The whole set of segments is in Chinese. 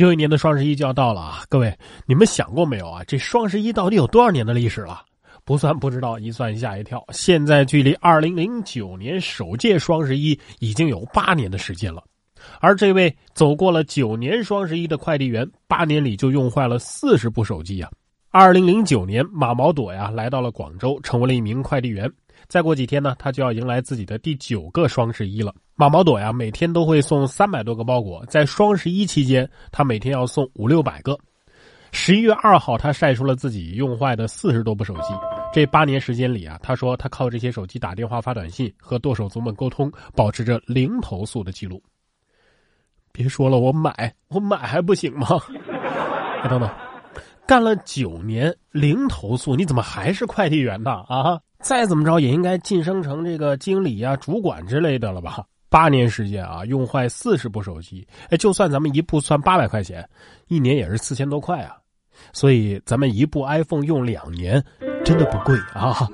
又一年的双十一就要到了啊！各位，你们想过没有啊？这双十一到底有多少年的历史了？不算不知道，一算吓一跳。现在距离二零零九年首届双十一已经有八年的时间了。而这位走过了九年双十一的快递员，八年里就用坏了四十部手机呀！二零零九年，马毛朵呀来到了广州，成为了一名快递员。再过几天呢，他就要迎来自己的第九个双十一了。马毛朵呀，每天都会送三百多个包裹，在双十一期间，他每天要送五六百个。十一月二号，他晒出了自己用坏的四十多部手机。这八年时间里啊，他说他靠这些手机打电话、发短信和剁手族们沟通，保持着零投诉的记录。别说了，我买，我买还不行吗？哎，等等，干了九年零投诉，你怎么还是快递员呢？啊？再怎么着也应该晋升成这个经理啊、主管之类的了吧？八年时间啊，用坏四十部手机，哎，就算咱们一部算八百块钱，一年也是四千多块啊。所以咱们一部 iPhone 用两年，真的不贵啊。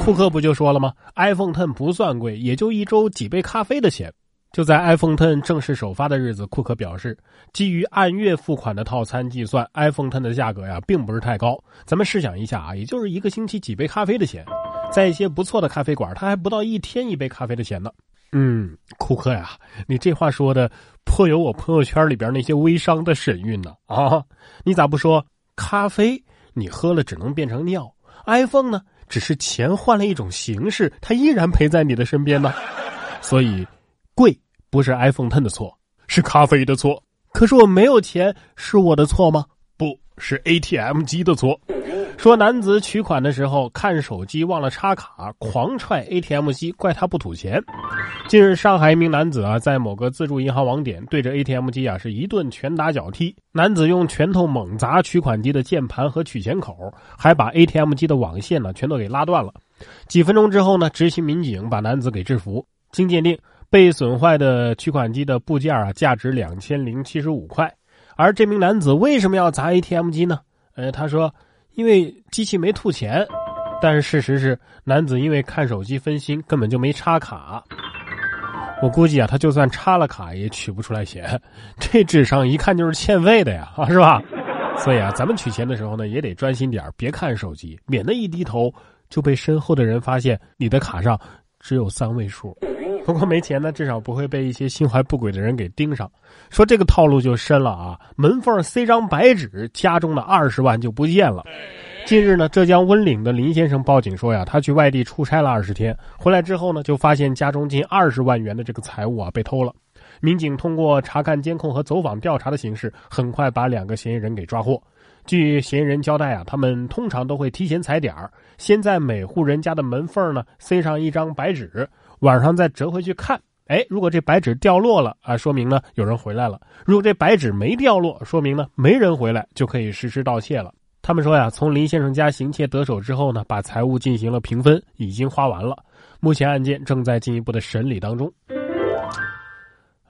库克不就说了吗？iPhone Ten 不算贵，也就一周几杯咖啡的钱。就在 iPhone Ten 正式首发的日子，库克表示，基于按月付款的套餐计算，iPhone Ten 的价格呀，并不是太高。咱们试想一下啊，也就是一个星期几杯咖啡的钱，在一些不错的咖啡馆，他还不到一天一杯咖啡的钱呢。嗯，库克呀，你这话说的颇有我朋友圈里边那些微商的神韵呢啊！你咋不说咖啡你喝了只能变成尿，iPhone 呢只是钱换了一种形式，它依然陪在你的身边呢？所以。贵不是 iPhone Ten 的错，是咖啡的错。可是我没有钱，是我的错吗？不是 ATM 机的错。说男子取款的时候看手机忘了插卡，狂踹 ATM 机，怪他不吐钱。近日，上海一名男子啊，在某个自助银行网点对着 ATM 机啊是一顿拳打脚踢。男子用拳头猛砸取款机的键盘和取钱口，还把 ATM 机的网线呢全都给拉断了。几分钟之后呢，执勤民警把男子给制服。经鉴定。被损坏的取款机的部件啊，价值两千零七十五块。而这名男子为什么要砸 ATM 机呢？呃，他说，因为机器没吐钱。但是事实是，男子因为看手机分心，根本就没插卡。我估计啊，他就算插了卡，也取不出来钱。这智商一看就是欠费的呀，啊，是吧？所以啊，咱们取钱的时候呢，也得专心点别看手机，免得一低头就被身后的人发现你的卡上只有三位数。不过没钱呢，至少不会被一些心怀不轨的人给盯上。说这个套路就深了啊！门缝塞张白纸，家中的二十万就不见了。近日呢，浙江温岭的林先生报警说呀，他去外地出差了二十天，回来之后呢，就发现家中近二十万元的这个财物啊被偷了。民警通过查看监控和走访调查的形式，很快把两个嫌疑人给抓获。据嫌疑人交代啊，他们通常都会提前踩点儿，先在每户人家的门缝呢塞上一张白纸。晚上再折回去看，哎，如果这白纸掉落了啊，说明呢有人回来了；如果这白纸没掉落，说明呢没人回来，就可以实施盗窃了。他们说呀，从林先生家行窃得手之后呢，把财物进行了平分，已经花完了。目前案件正在进一步的审理当中。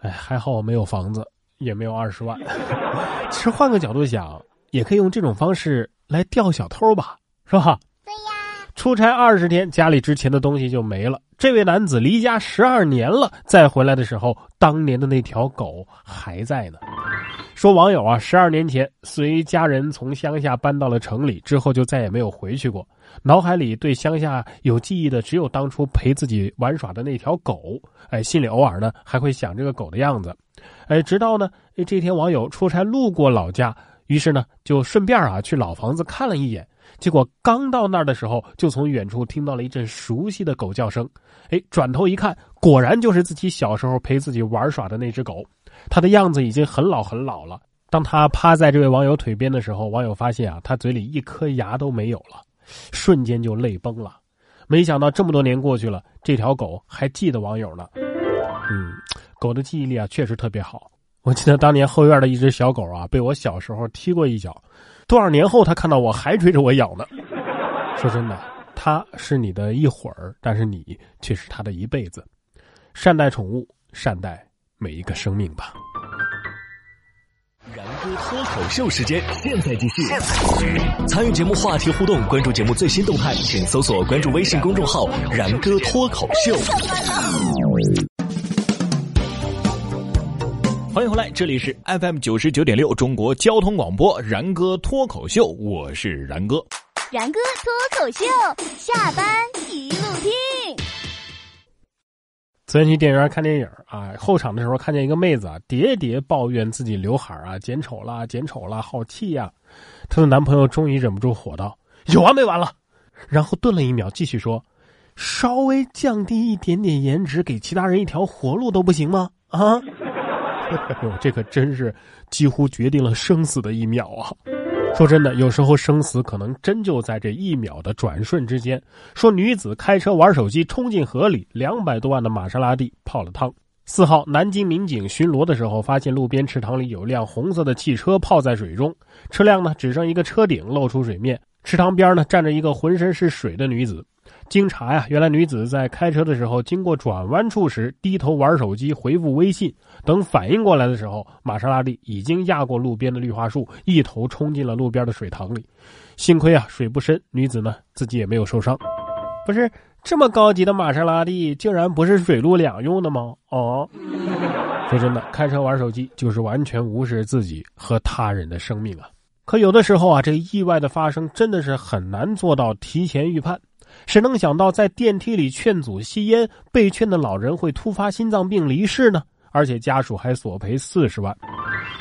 哎，还好我没有房子，也没有二十万。其实换个角度想，也可以用这种方式来钓小偷吧，是吧？出差二十天，家里值钱的东西就没了。这位男子离家十二年了，再回来的时候，当年的那条狗还在呢。说网友啊，十二年前随家人从乡下搬到了城里，之后就再也没有回去过。脑海里对乡下有记忆的，只有当初陪自己玩耍的那条狗。哎，心里偶尔呢还会想这个狗的样子。哎，直到呢这天网友出差路过老家，于是呢就顺便啊去老房子看了一眼。结果刚到那儿的时候，就从远处听到了一阵熟悉的狗叫声。哎，转头一看，果然就是自己小时候陪自己玩耍的那只狗。它的样子已经很老很老了。当他趴在这位网友腿边的时候，网友发现啊，他嘴里一颗牙都没有了，瞬间就泪崩了。没想到这么多年过去了，这条狗还记得网友呢。嗯，狗的记忆力啊，确实特别好。我记得当年后院的一只小狗啊，被我小时候踢过一脚。多少年后，他看到我还追着我咬呢。说真的，他是你的一会儿，但是你却是他的一辈子。善待宠物，善待每一个生命吧。然哥脱口秀时间，现在继续。参与节目话题互动，关注节目最新动态，请搜索关注微信公众号“然哥脱口秀”。欢迎回来，这里是 FM 九十九点六中国交通广播然哥脱口秀，我是然哥。然哥脱口秀，下班一路听。昨天去电影院看电影啊，后场的时候看见一个妹子啊，喋喋抱怨自己刘海啊剪丑了，剪丑了，好气呀！她的男朋友终于忍不住火道：“有完没完了？”然后顿了一秒，继续说：“稍微降低一点点颜值，给其他人一条活路都不行吗？”啊！哎呦，这可真是几乎决定了生死的一秒啊！说真的，有时候生死可能真就在这一秒的转瞬之间。说女子开车玩手机冲进河里，两百多万的玛莎拉蒂泡了汤。四号，南京民警巡逻的时候，发现路边池塘里有辆红色的汽车泡在水中，车辆呢只剩一个车顶露出水面，池塘边呢站着一个浑身是水的女子。经查呀，原来女子在开车的时候，经过转弯处时低头玩手机回复微信，等反应过来的时候，玛莎拉蒂已经压过路边的绿化树，一头冲进了路边的水塘里。幸亏啊，水不深，女子呢自己也没有受伤。不是这么高级的玛莎拉蒂，竟然不是水陆两用的吗？哦，说真的，开车玩手机就是完全无视自己和他人的生命啊。可有的时候啊，这意外的发生真的是很难做到提前预判。谁能想到，在电梯里劝阻吸烟，被劝的老人会突发心脏病离世呢？而且家属还索赔四十万。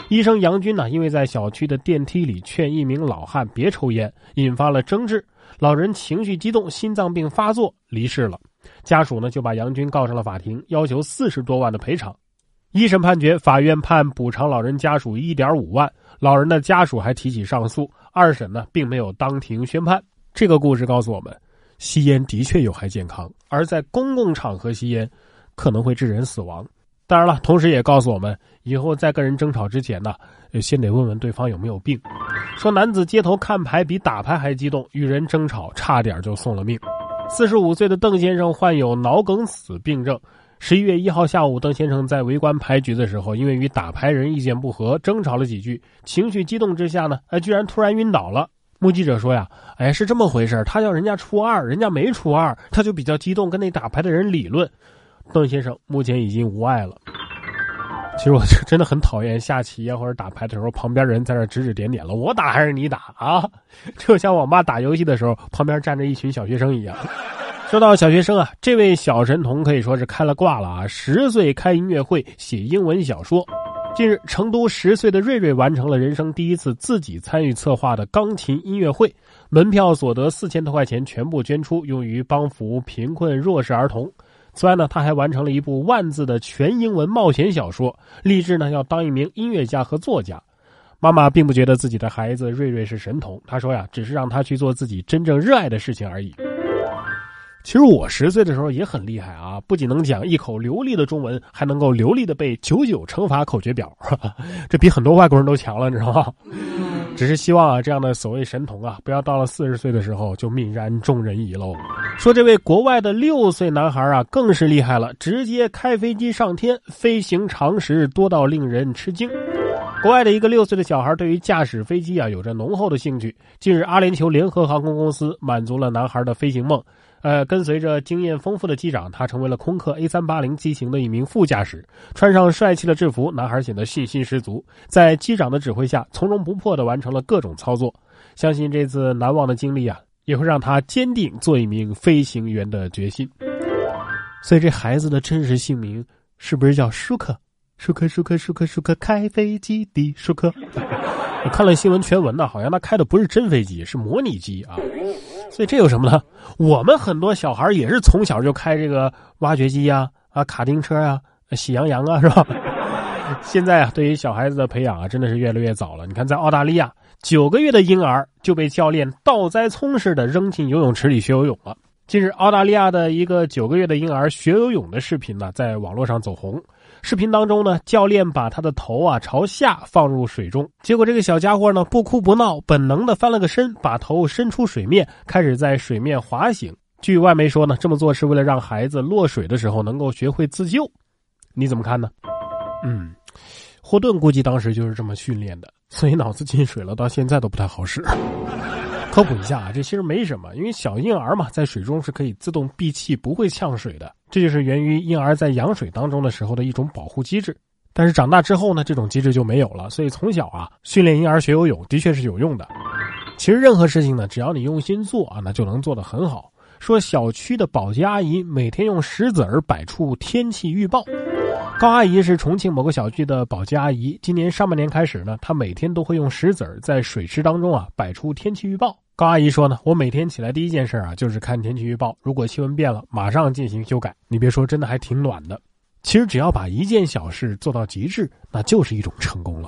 医生杨军呢，因为在小区的电梯里劝一名老汉别抽烟，引发了争执，老人情绪激动，心脏病发作离世了。家属呢就把杨军告上了法庭，要求四十多万的赔偿。一审判决，法院判补偿老人家属一点五万，老人的家属还提起上诉。二审呢并没有当庭宣判。这个故事告诉我们。吸烟的确有害健康，而在公共场合吸烟可能会致人死亡。当然了，同时也告诉我们，以后在跟人争吵之前呢，先得问问对方有没有病。说男子街头看牌比打牌还激动，与人争吵差点就送了命。四十五岁的邓先生患有脑梗死病症。十一月一号下午，邓先生在围观牌局的时候，因为与打牌人意见不合，争吵了几句，情绪激动之下呢，哎，居然突然晕倒了。目击者说呀，哎，是这么回事他叫人家初二，人家没初二，他就比较激动，跟那打牌的人理论。邓先生目前已经无碍了。其实我真的很讨厌下棋呀或者打牌的时候，旁边人在那指指点点了，我打还是你打啊？就像网吧打游戏的时候，旁边站着一群小学生一样。说到小学生啊，这位小神童可以说是开了挂了啊！十岁开音乐会，写英文小说。近日，成都十岁的瑞瑞完成了人生第一次自己参与策划的钢琴音乐会，门票所得四千多块钱全部捐出，用于帮扶贫困弱势儿童。此外呢，他还完成了一部万字的全英文冒险小说，立志呢要当一名音乐家和作家。妈妈并不觉得自己的孩子瑞瑞是神童，她说呀，只是让他去做自己真正热爱的事情而已。其实我十岁的时候也很厉害啊，不仅能讲一口流利的中文，还能够流利的背九九乘法口诀表，这比很多外国人都强了，你知道吗？只是希望啊，这样的所谓神童啊，不要到了四十岁的时候就泯然众人矣喽。说这位国外的六岁男孩啊，更是厉害了，直接开飞机上天，飞行常识多到令人吃惊。国外的一个六岁的小孩对于驾驶飞机啊有着浓厚的兴趣。近日，阿联酋联合航空公司满足了男孩的飞行梦。呃，跟随着经验丰富的机长，他成为了空客 A 三八零机型的一名副驾驶。穿上帅气的制服，男孩显得信心十足，在机长的指挥下，从容不迫地完成了各种操作。相信这次难忘的经历啊，也会让他坚定做一名飞行员的决心。所以，这孩子的真实姓名是不是叫舒克？舒克，舒克，舒克，舒克，开飞机的舒克。我看了新闻全文呢，好像他开的不是真飞机，是模拟机啊。所以这有什么呢？我们很多小孩也是从小就开这个挖掘机呀、啊卡丁车呀、喜羊羊啊，是吧？现在啊，对于小孩子的培养啊，真的是越来越早了。你看，在澳大利亚，九个月的婴儿就被教练倒栽葱似的扔进游泳池里学游泳了。近日，澳大利亚的一个九个月的婴儿学游泳的视频呢，在网络上走红。视频当中呢，教练把他的头啊朝下放入水中，结果这个小家伙呢不哭不闹，本能的翻了个身，把头伸出水面，开始在水面滑行。据外媒说呢，这么做是为了让孩子落水的时候能够学会自救。你怎么看呢？嗯，霍顿估计当时就是这么训练的，所以脑子进水了，到现在都不太好使。科普一下啊，这其实没什么，因为小婴儿嘛，在水中是可以自动闭气，不会呛水的。这就是源于婴儿在羊水当中的时候的一种保护机制。但是长大之后呢，这种机制就没有了。所以从小啊，训练婴儿学游泳的确是有用的。其实任何事情呢，只要你用心做啊，那就能做得很好。说小区的保洁阿姨每天用石子儿摆出天气预报。高阿姨是重庆某个小区的保洁阿姨，今年上半年开始呢，她每天都会用石子儿在水池当中啊摆出天气预报。高阿姨说呢，我每天起来第一件事啊就是看天气预报，如果气温变了，马上进行修改。你别说，真的还挺暖的。其实只要把一件小事做到极致，那就是一种成功了。